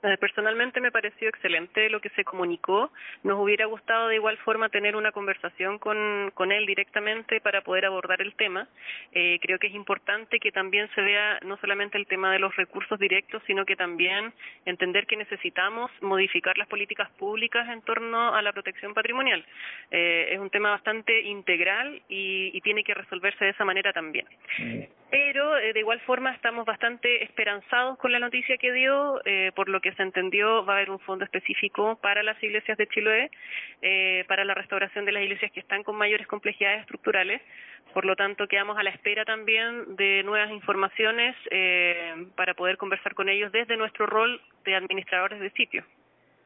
Eh, personalmente me pareció excelente lo que se comunicó. Nos hubiera gustado de igual forma tener una conversación con, con él directamente para poder abordar el tema. Eh, creo que es importante que también se vea no solamente el tema de los recursos directos, sino que también entender que necesitamos modificar las políticas públicas en torno a la protección patrimonial. Eh, es un tema bastante integral y, y, tiene que resolverse de esa manera también. Pero de igual forma estamos bastante esperanzados con la noticia que dio, por lo que se entendió va a haber un fondo específico para las iglesias de Chiloé, eh, para la restauración de las iglesias que están con mayores complejidades estructurales. Por lo tanto, quedamos a la espera también de nuevas informaciones eh, para poder conversar con ellos desde nuestro rol de administradores de sitio.